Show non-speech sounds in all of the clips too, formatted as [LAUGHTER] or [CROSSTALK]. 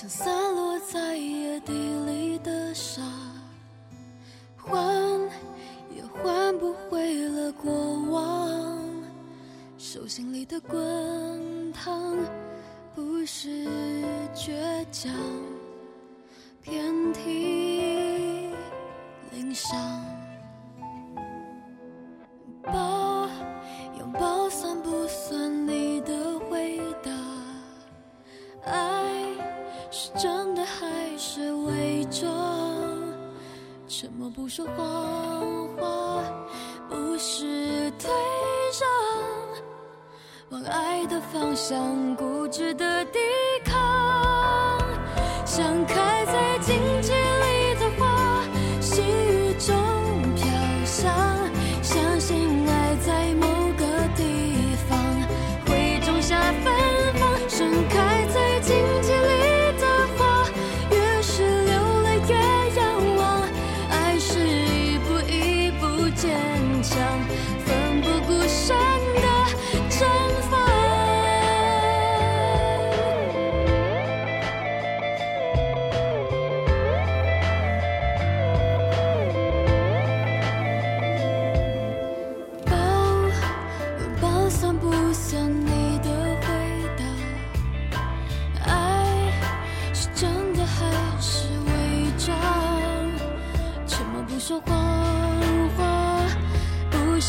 像散落在野地里的沙，换也换不回了过往。手心里的滚烫，不是倔强，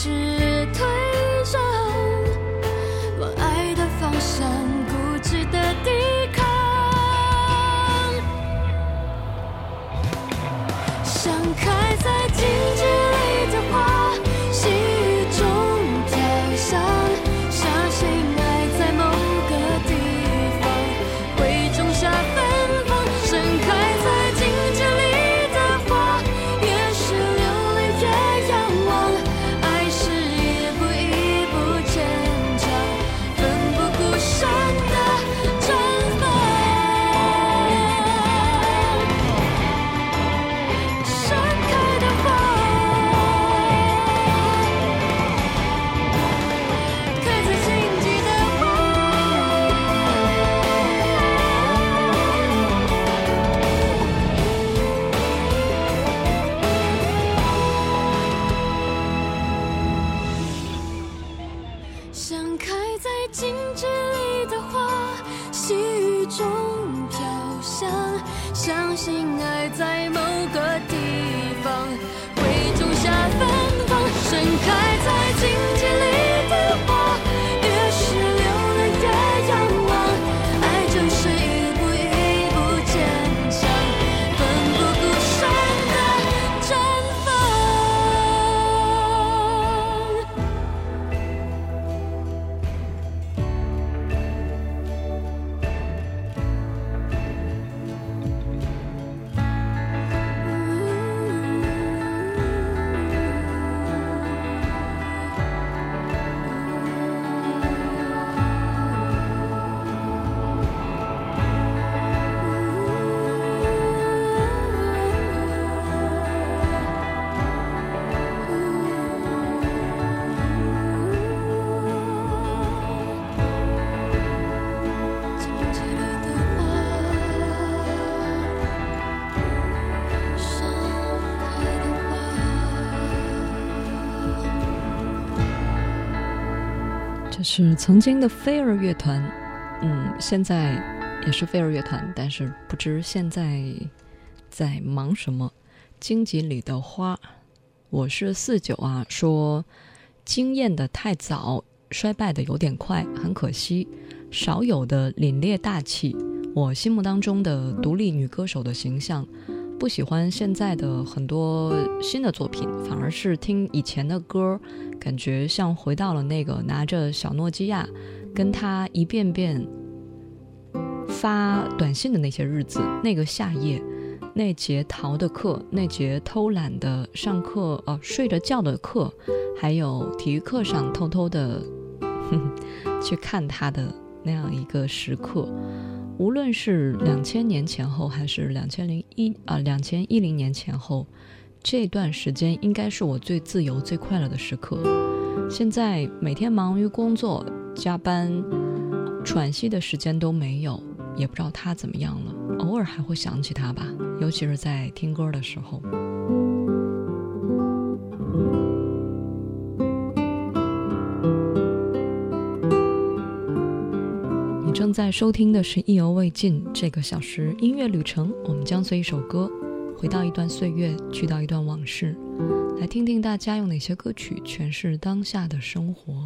是是曾经的飞儿乐团，嗯，现在也是飞儿乐团，但是不知现在在忙什么。荆棘里的花，我是四九啊，说惊艳的太早，衰败的有点快，很可惜，少有的凛冽大气，我心目当中的独立女歌手的形象。不喜欢现在的很多新的作品，反而是听以前的歌，感觉像回到了那个拿着小诺基亚，跟他一遍遍发短信的那些日子，那个夏夜，那节逃的课，那节偷懒的上课，哦、睡着觉的课，还有体育课上偷偷的去看他的那样一个时刻。无论是两千年前后，还是两千零一啊两千一零年前后，这段时间应该是我最自由、最快乐的时刻。现在每天忙于工作、加班，喘息的时间都没有，也不知道他怎么样了。偶尔还会想起他吧，尤其是在听歌的时候。正在收听的是《意犹未尽》这个小时音乐旅程，我们将随一首歌，回到一段岁月，去到一段往事，来听听大家用哪些歌曲诠释当下的生活。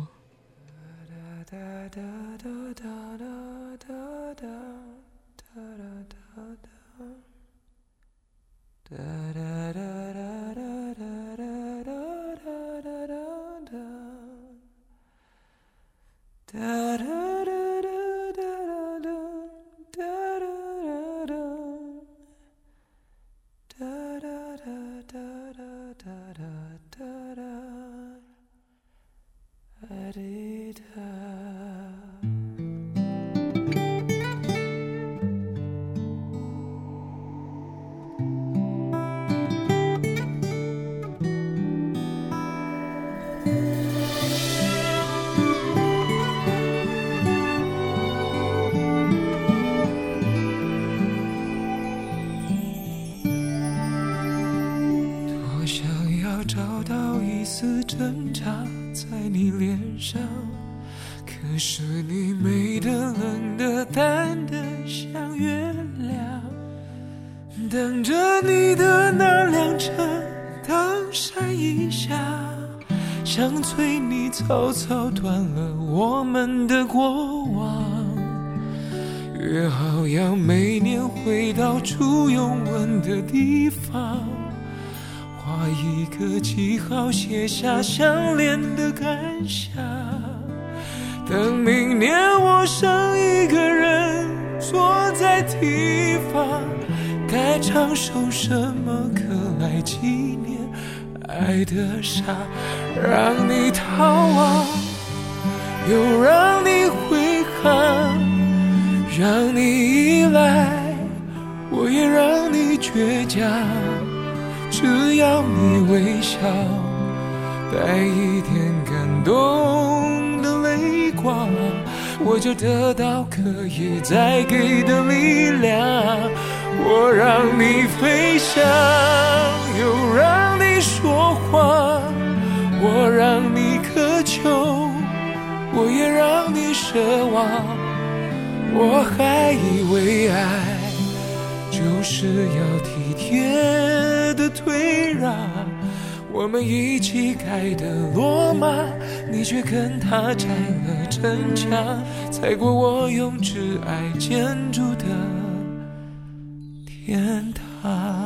是你美的、冷的、淡的，像月亮。等着你的那辆车，灯闪一下，想催你草草断了我们的过往。约好要每年回到初拥吻的地方。画一个记号，写下相恋的感想。等明年我剩一个人坐在堤防，该唱首什么歌来纪念？爱的傻，让你逃亡，又让你悔恨，让你依赖，我也让你倔强。只要你微笑，带一点感动我就得到可以再给的力量。我让你飞翔，又让你说谎，我让你渴求，我也让你奢望。我还以为爱就是要体贴的退让，我们一起盖的罗马，你却跟他拆了城墙，踩过我用挚爱建筑的。天堂。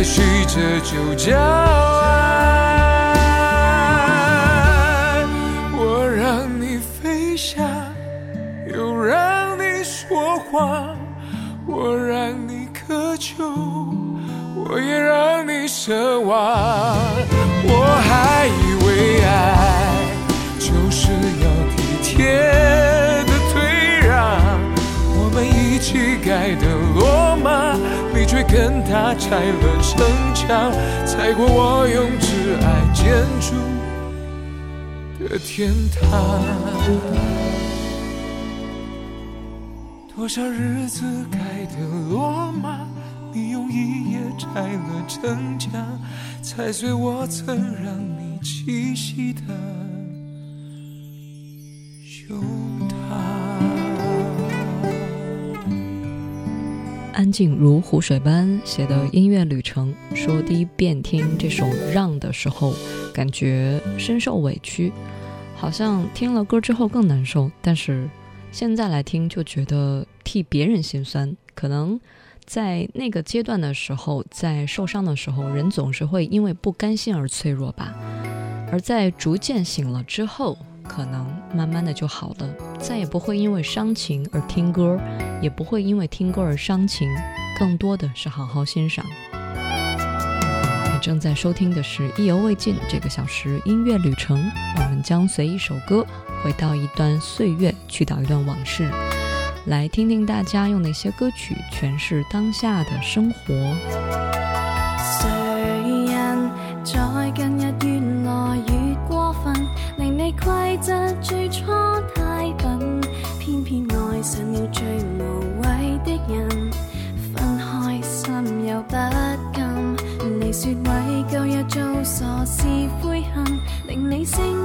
也许这就叫爱，我让你飞翔，又让你说谎，我让你渴求，我也让你奢望。跟他拆了城墙，踩过我用挚爱建筑的天堂。多少日子盖的罗马，你用一夜拆了城墙，踩碎我曾让你栖息的胸安静如湖水般写的音乐旅程，说第一遍听这首《让》的时候，感觉深受委屈，好像听了歌之后更难受，但是。现在来听就觉得替别人心酸，可能在那个阶段的时候，在受伤的时候，人总是会因为不甘心而脆弱吧。而在逐渐醒了之后，可能慢慢的就好了，再也不会因为伤情而听歌，也不会因为听歌而伤情，更多的是好好欣赏。你正在收听的是意犹未尽这个小时音乐旅程，我们将随一首歌。回到一段岁月，去到一段往事，来听听大家用哪些歌曲诠释当下的生活。不甘，你说为旧日做傻事悔恨，令你心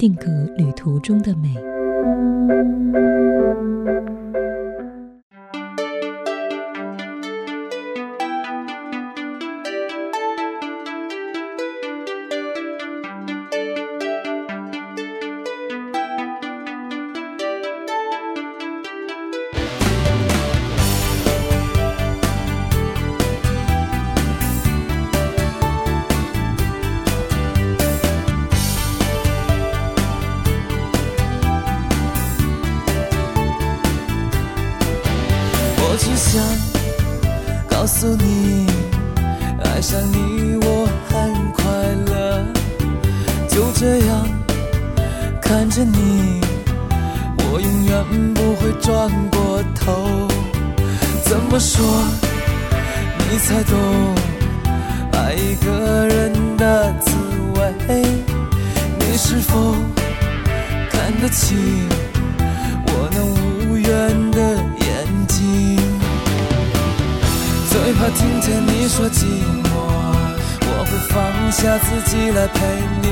定格旅途中的美。听见你说寂寞我会放下自己来陪你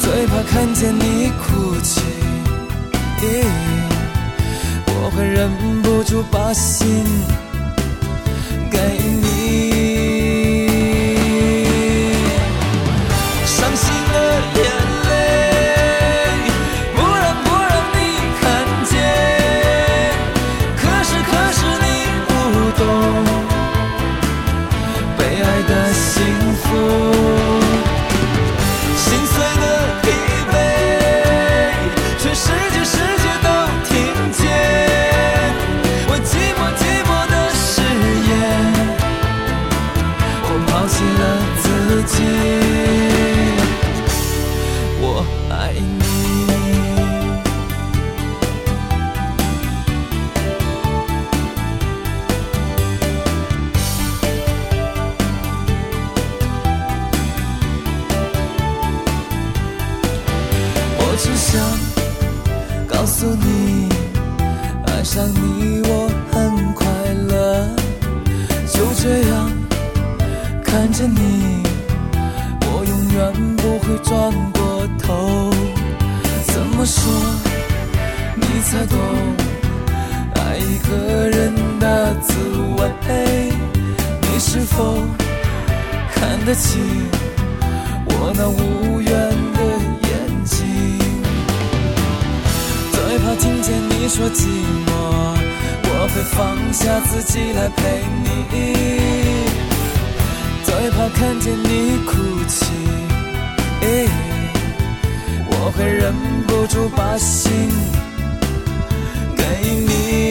最怕看见你哭泣我会忍不住把心给你。说寂寞，我会放下自己来陪你。最怕看见你哭泣，我会忍不住把心给你。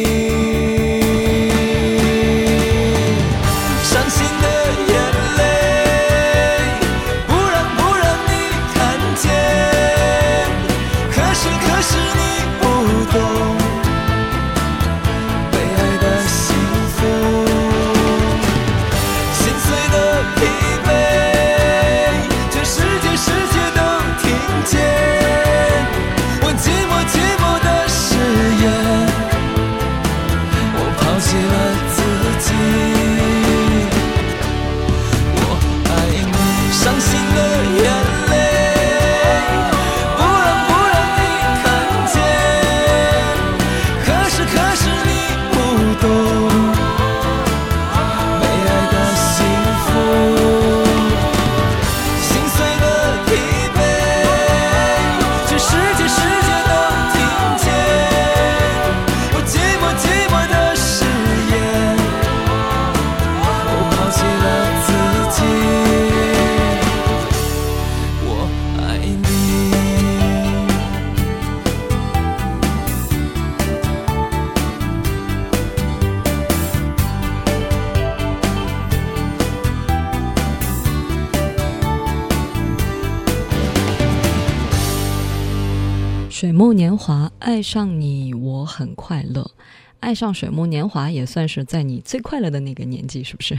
水木年华爱上你，我很快乐。爱上水木年华也算是在你最快乐的那个年纪，是不是？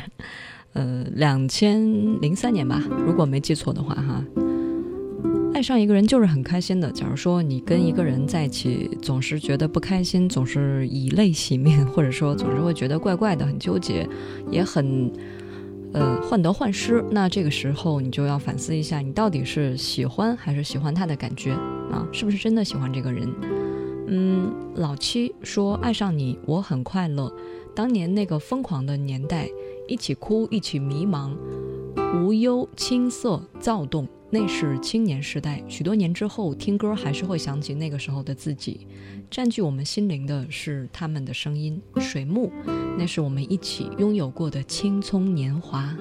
呃，两千零三年吧，如果没记错的话，哈。爱上一个人就是很开心的。假如说你跟一个人在一起，总是觉得不开心，总是以泪洗面，或者说总是会觉得怪怪的，很纠结，也很呃患得患失，那这个时候你就要反思一下，你到底是喜欢还是喜欢他的感觉啊？是不是真的喜欢这个人？嗯，老七说爱上你我很快乐，当年那个疯狂的年代，一起哭，一起迷茫，无忧青涩躁动。那是青年时代，许多年之后听歌还是会想起那个时候的自己。占据我们心灵的是他们的声音，水木，那是我们一起拥有过的青葱年华。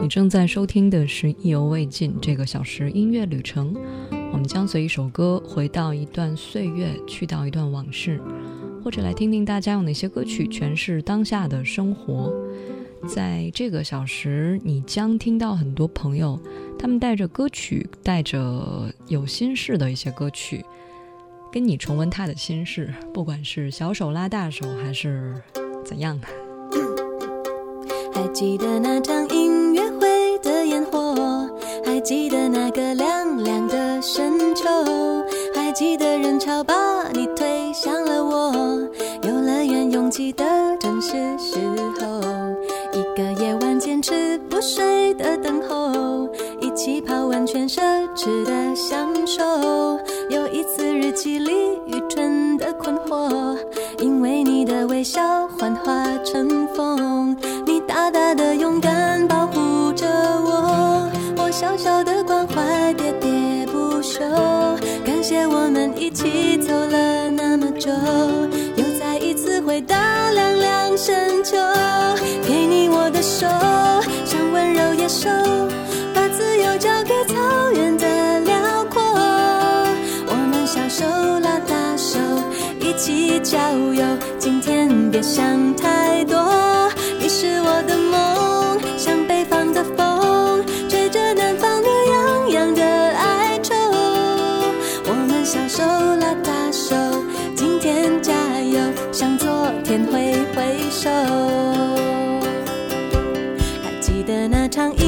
你正在收听的是《意犹未尽》这个小时音乐旅程。我们将随一首歌回到一段岁月，去到一段往事，或者来听听大家用哪些歌曲诠释当下的生活。在这个小时，你将听到很多朋友，他们带着歌曲，带着有心事的一些歌曲，跟你重温他的心事，不管是小手拉大手，还是怎样。还记得那场音乐会的烟火，还记得那个凉凉的深秋，还记得人潮把你推向了我，游乐园拥挤的正是时候，个夜晚坚持不睡的等候，一起泡温泉奢侈的享受，有一次日记里愚蠢的困惑，因为你的微笑幻化成风。你大大的勇敢保护着我，我小小的关怀喋喋不休。感谢我们一起走了那么久，回到凉凉深秋。给你我的手，像温柔野兽，把自由交给草原的辽阔。我们小手拉大手，一起郊游。今天别想太唱一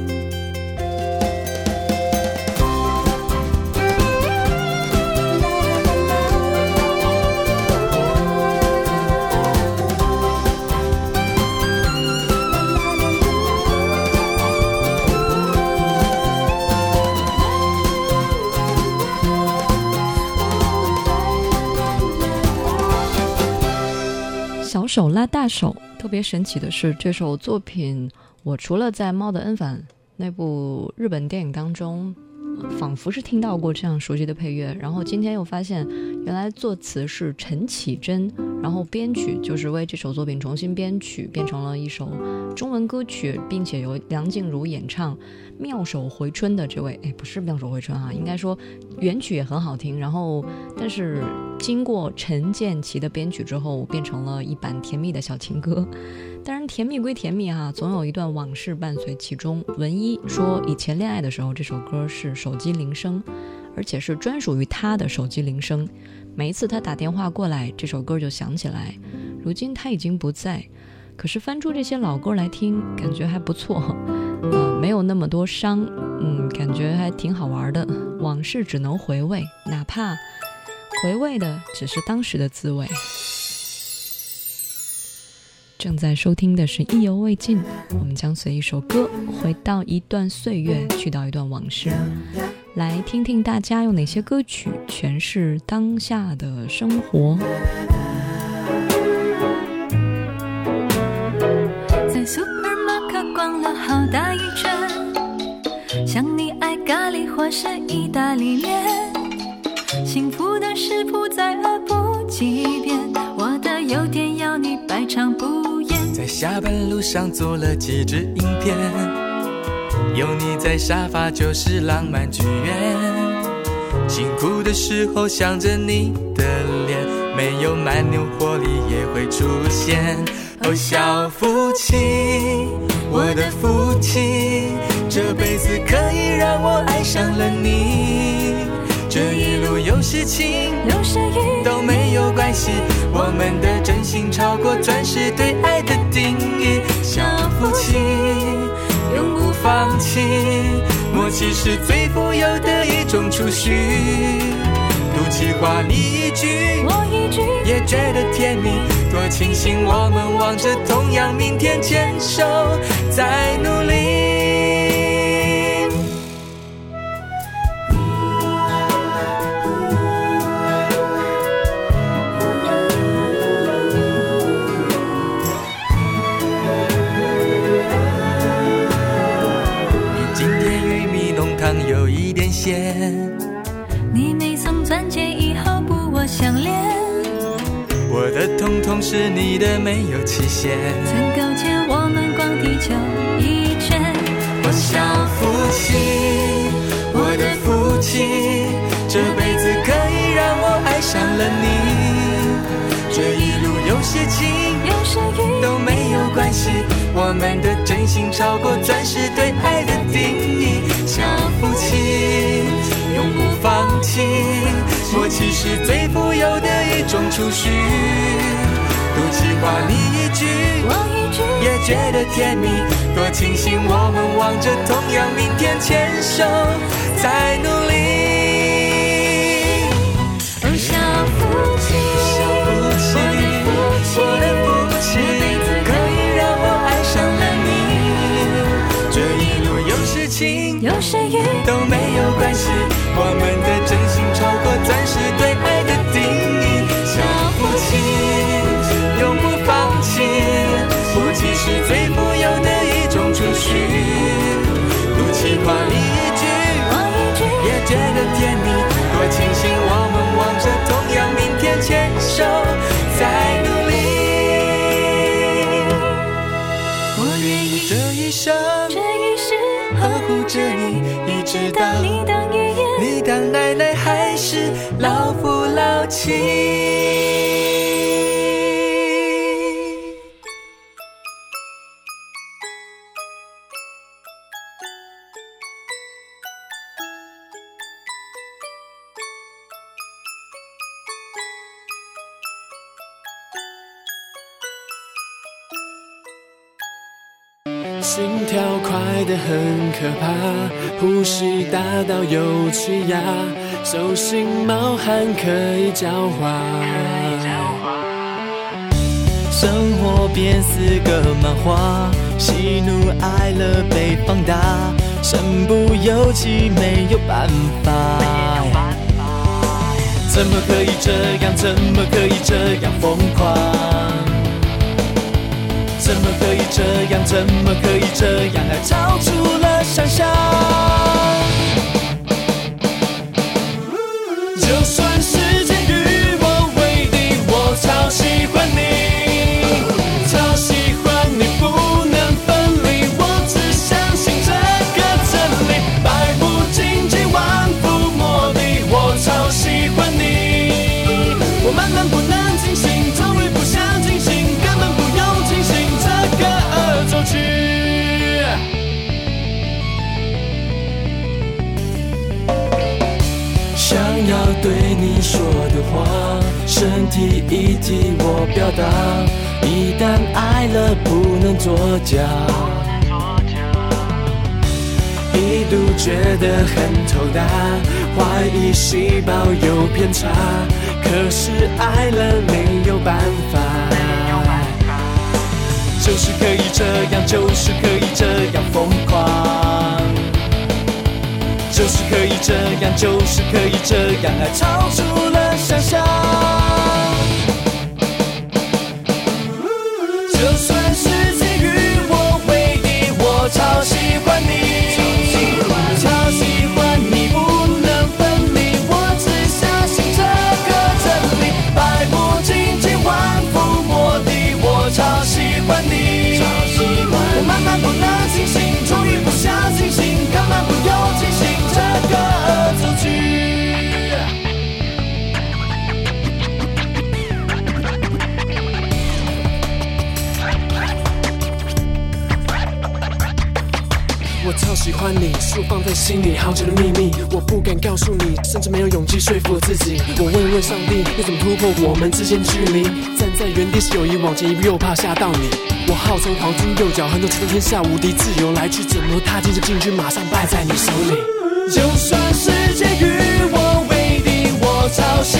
手拉大手。特别神奇的是，这首作品我除了在《猫的恩返》那部日本电影当中。仿佛是听到过这样熟悉的配乐，然后今天又发现，原来作词是陈绮贞，然后编曲就是为这首作品重新编曲，变成了一首中文歌曲，并且由梁静茹演唱，妙手回春的这位，哎，不是妙手回春啊，应该说原曲也很好听，然后但是经过陈建奇的编曲之后，变成了一版甜蜜的小情歌。当然，甜蜜归甜蜜哈，总有一段往事伴随其中。文一说，以前恋爱的时候，这首歌是手机铃声，而且是专属于他的手机铃声。每一次他打电话过来，这首歌就响起来。如今他已经不在，可是翻出这些老歌来听，感觉还不错。呃，没有那么多伤，嗯，感觉还挺好玩的。往事只能回味，哪怕回味的只是当时的滋味。正在收听的是意犹未尽，我们将随一首歌回到一段岁月，去到一段往事，来听听大家用哪些歌曲诠释当下的生活。在 supermarket 逛了好大一圈，想你爱咖喱或是意大利面，幸福的食谱再恶补几下班路上做了几支影片，有你在沙发就是浪漫剧院。辛苦的时候想着你的脸，没有蛮牛活力也会出现。哦，小夫妻，我的夫妻，这辈子可以让我爱上了你。这一路有事情，有时雨都没有关系。我们的真心超过钻石对爱的定义，小夫妻永不放弃，默契是最富有的一种储蓄。赌气话你一句，我一句，也觉得甜蜜，多庆幸我们望着同样明天，牵手在努力。你没曾钻戒以后不我相恋，我的通通是你的，没有期限。曾勾肩我们逛地球一圈，我小夫妻，我的夫妻，这辈子可以让我爱上了你。这一路有些情，有些雨都没有关系，我们的真心超过钻石对爱的定义。小夫妻永不放弃，默契是最富有的一种储蓄。赌气话你一句，我一句，也觉得甜蜜。多庆幸我们望着同样明天，牵手在努力。都没有关系，我们的真心超过钻石对爱的定义。小夫妻永不放弃，默契是最富有的一种储蓄。赌气话你一句，我一句，也觉得甜蜜。多庆幸我们望着同样明天，牵手在努力。我愿意这一生这一世呵护着你，直到你当爷爷，你当奶奶还是老夫老妻。心跳快得很可怕，呼吸大到有气压，手心冒汗可以浇花。生活变似个漫画，喜怒哀乐被放大，身不由己没有办法。怎么可以这样？怎么可以这样疯狂？怎么可以这样？怎么可以这样？爱超出了想象。话，身体一体我表达。一旦爱了，不能作假。一度觉得很头大，怀疑细胞有偏差，可是爱了没有办法。就是可以这样，就是可以这样疯狂。就是可以这样，就是可以这样，爱超出想象。就算世界与我为敌，我超喜欢你，超喜欢你不能分离。我只相信这个真理，百无禁忌，万夫莫敌。我超喜欢你，我慢慢不能清醒，终于不想清醒，根本不用清醒我超喜欢你，是我放在心里好久的秘密，我不敢告诉你，甚至没有勇气说服我自己。我问问上帝，要怎么突破我们之间距离？站在原地是友谊，往前一步又怕吓到你。我号称黄金右脚，横斗全天下无敌，自由来去怎么踏进这禁区，马上败在你手里。就算世界与我为敌，我超喜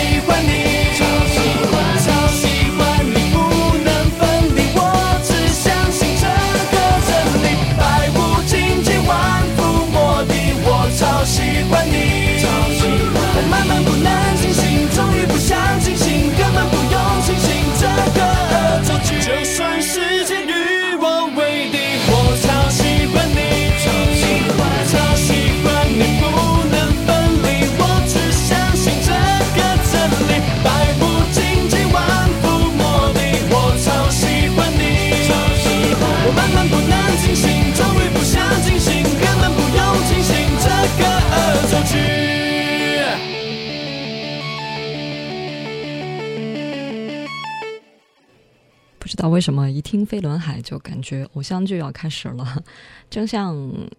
道为什么一听飞轮海就感觉偶像剧要开始了，[LAUGHS] 正像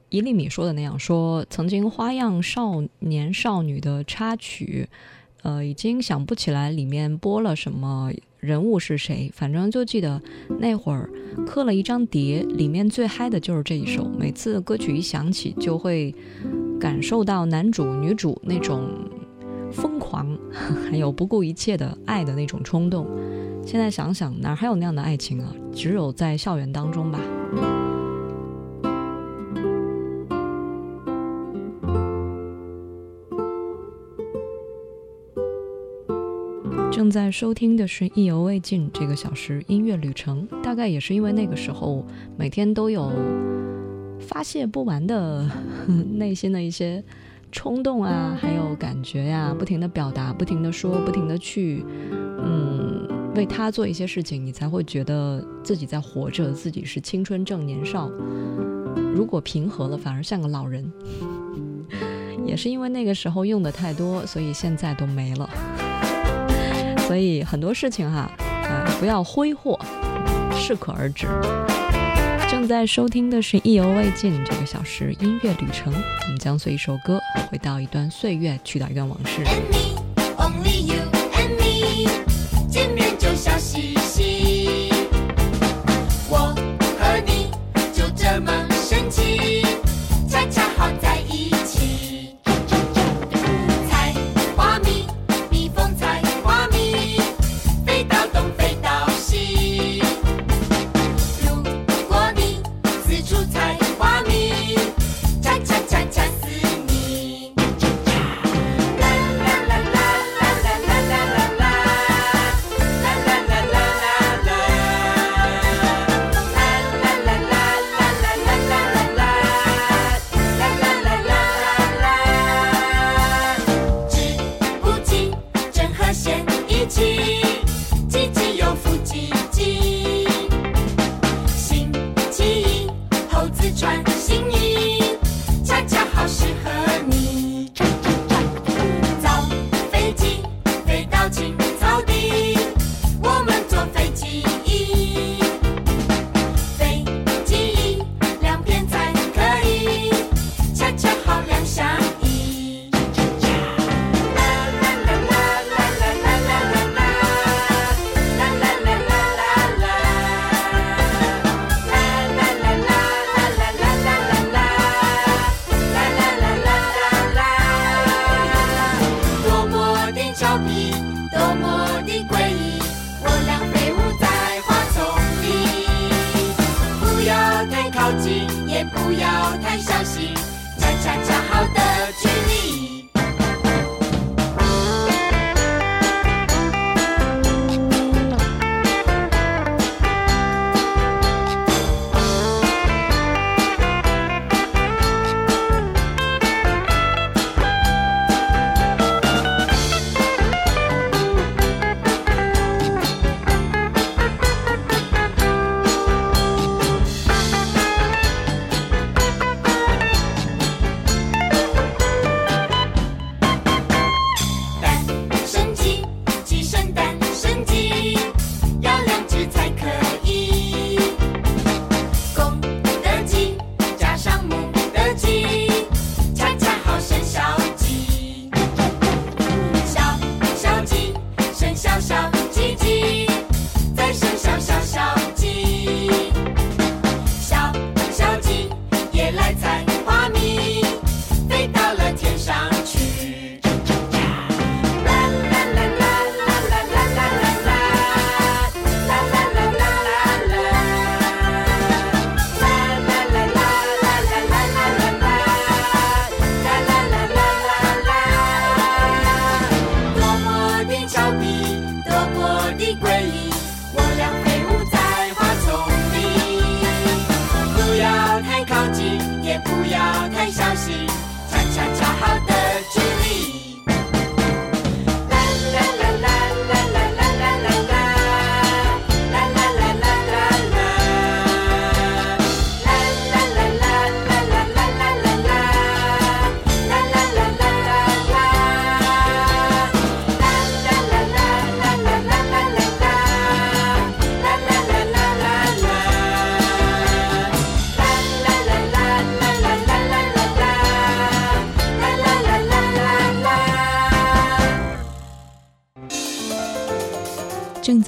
一粒米说的那样，说曾经《花样少年少女》的插曲，呃，已经想不起来里面播了什么人物是谁，反正就记得那会儿刻了一张碟，里面最嗨的就是这一首，每次歌曲一响起，就会感受到男主女主那种疯狂，[LAUGHS] 还有不顾一切的爱的那种冲动。现在想想，哪还有那样的爱情啊？只有在校园当中吧。正在收听的是《意犹未尽》这个小时音乐旅程，大概也是因为那个时候每天都有发泄不完的 [LAUGHS] 内心的一些冲动啊，还有感觉呀、不停的表达，不停的说，不停的去，嗯，为他做一些事情，你才会觉得自己在活着，自己是青春正年少。如果平和了，反而像个老人。[LAUGHS] 也是因为那个时候用的太多，所以现在都没了。所以很多事情哈、啊，不要挥霍，适可而止。正在收听的是《意犹未尽》这个小时音乐旅程，我们将随一首歌回到一段岁月，去到一段往事。and me, only you and me，见面就笑嘻嘻。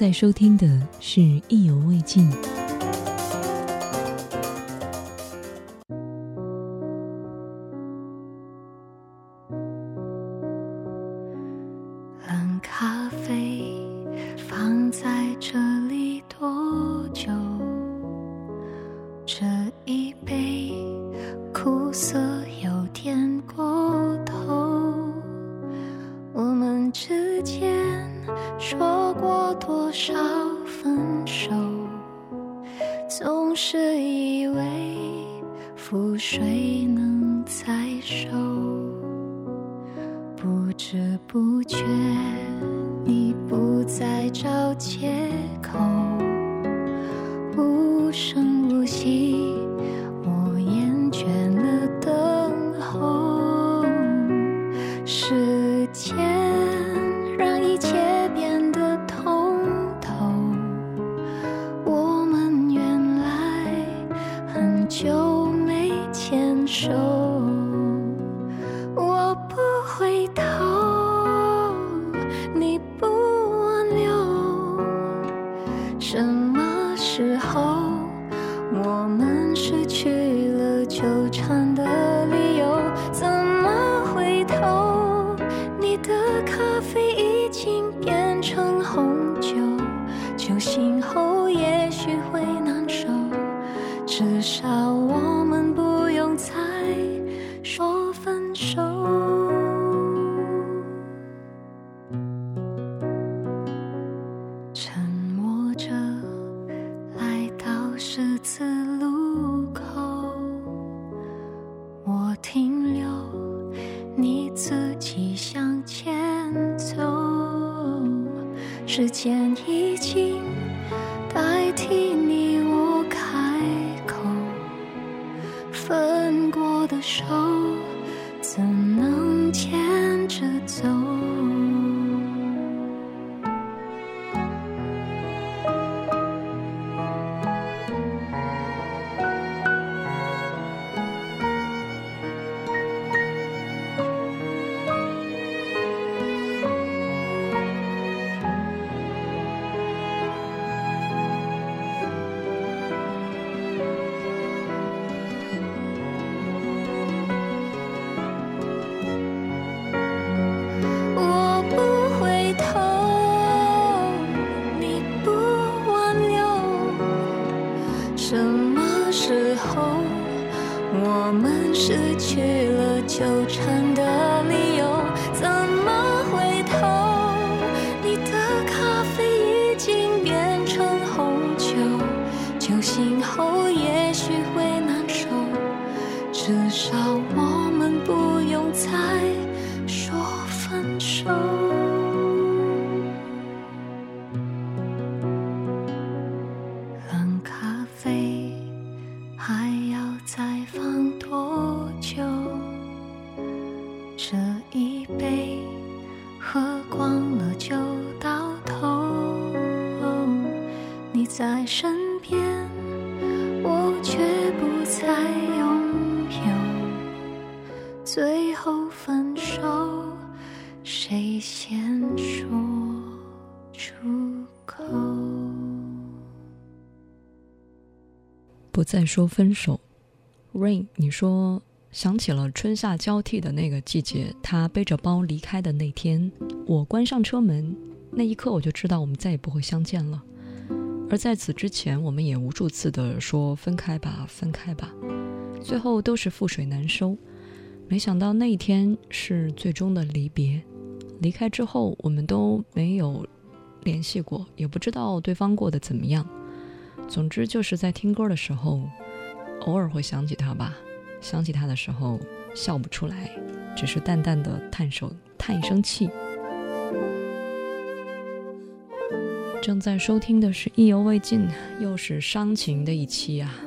在收听的是《意犹未尽》。再说分手。Rain 你说想起了春夏交替的那个季节他背着包离开的那天我关上车门那一刻我就知道我们再也不会相见了。而在此之前我们也无数次的说分开吧分开吧。最后都是覆水难收。没想到那一天是最终的离别。离开之后我们都没有联系过也不知道对方过得怎么样总之就是在听歌的时候偶尔会想起他吧想起他的时候笑不出来只是淡淡的叹手叹一声气。正在收听的是意犹未尽又是伤情的一期啊。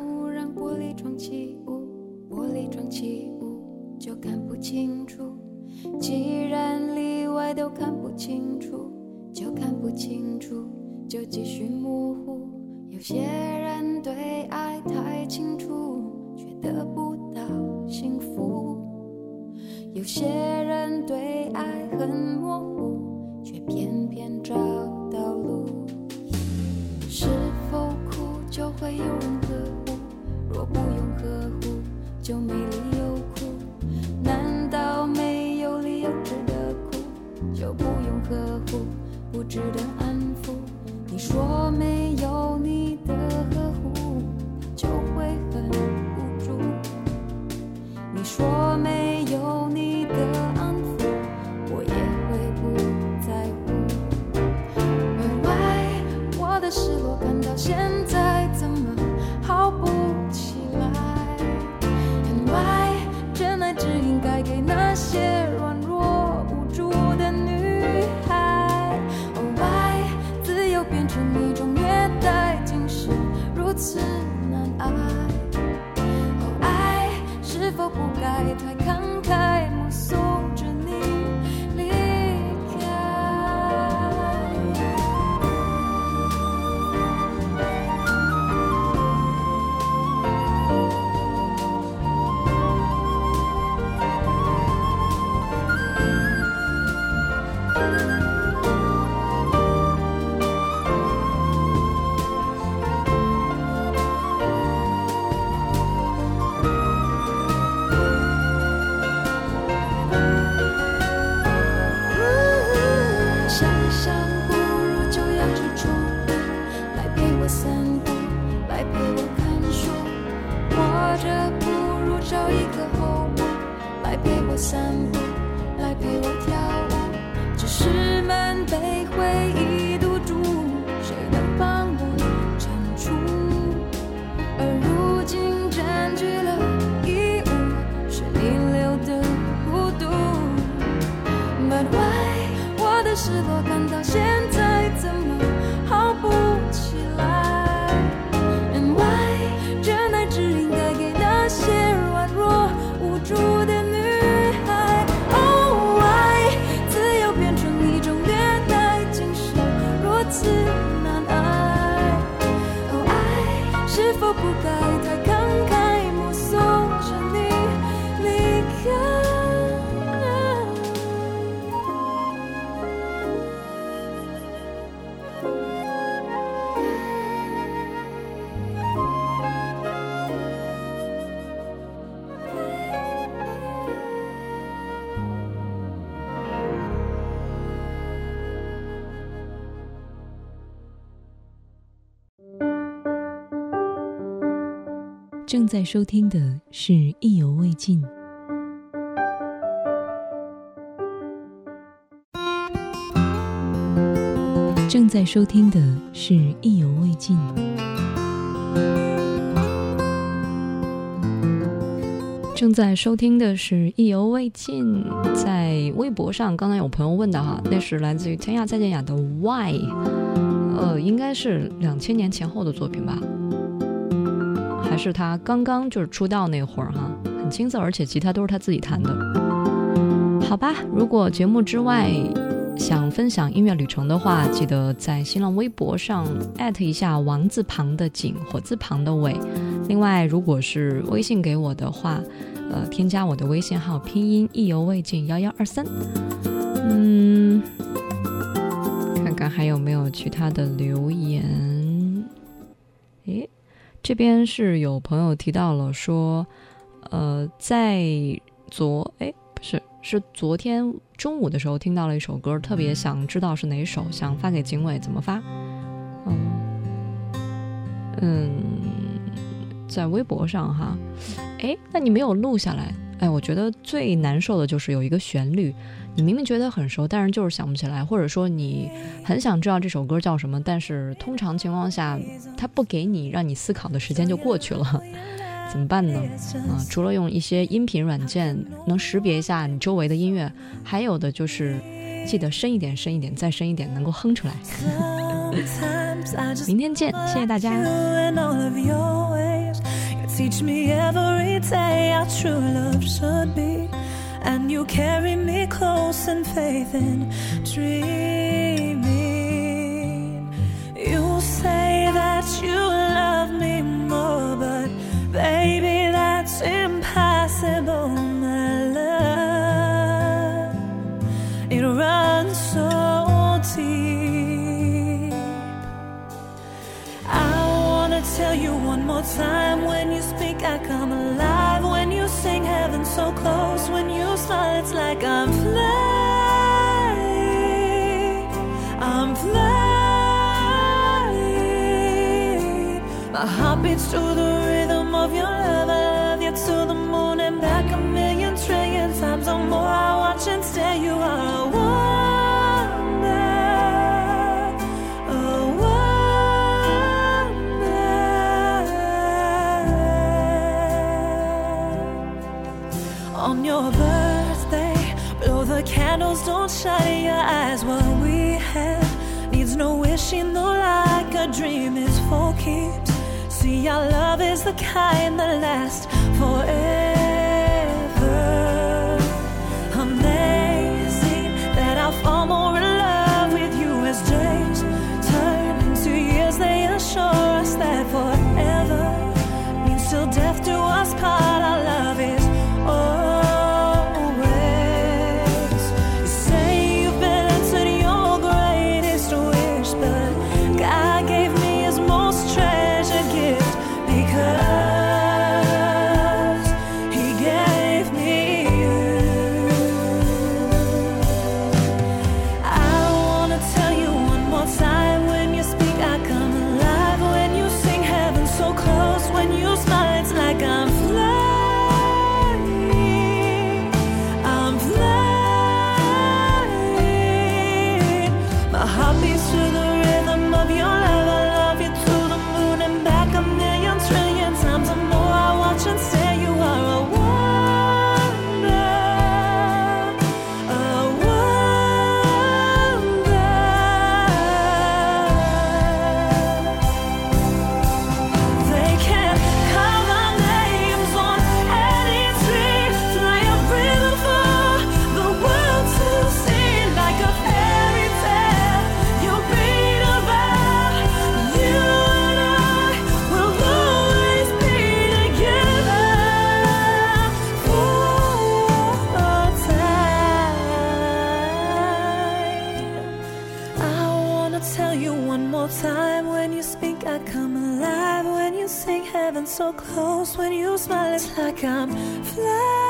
正在收听的是《意犹未尽》。正在收听的是《意犹未尽》。正在收听的是《意犹未尽》。在微博上，刚才有朋友问的哈，那是来自于天涯再见雅的《Why》，呃，应该是两千年前后的作品吧，是他刚刚就是出道那会儿哈，很青涩，而且吉他都是他自己弹的。好吧，如果节目之外。想分享音乐旅程的话，记得在新浪微博上艾特一下王字旁的景，火字旁的伟。另外，如果是微信给我的话，呃，添加我的微信号，拼音意犹未尽幺幺二三。嗯，看看还有没有其他的留言。这边是有朋友提到了说，呃，在昨哎不是。是昨天中午的时候听到了一首歌，特别想知道是哪首，想发给警委，怎么发？嗯嗯，在微博上哈。哎，那你没有录下来？哎，我觉得最难受的就是有一个旋律，你明明觉得很熟，但是就是想不起来，或者说你很想知道这首歌叫什么，但是通常情况下，他不给你让你思考的时间就过去了。[LAUGHS] 怎么办呢？啊，除了用一些音频软件能识别一下你周围的音乐，还有的就是记得深一点、深一点、再深一点，能够哼出来。[LAUGHS] 明天见，谢谢大家。teach me every day how true love should be. And you carry me close in faith and dreaming. You say that you love me more, but baby, that's impossible, my love. It runs so deep. I wanna tell you one more time. Like I'm flying. I'm flying. My heart beats to the wishing, though, like a dream is for keeps. See, our love is the kind that lasts forever. Close. When you smile, it's like I'm flying.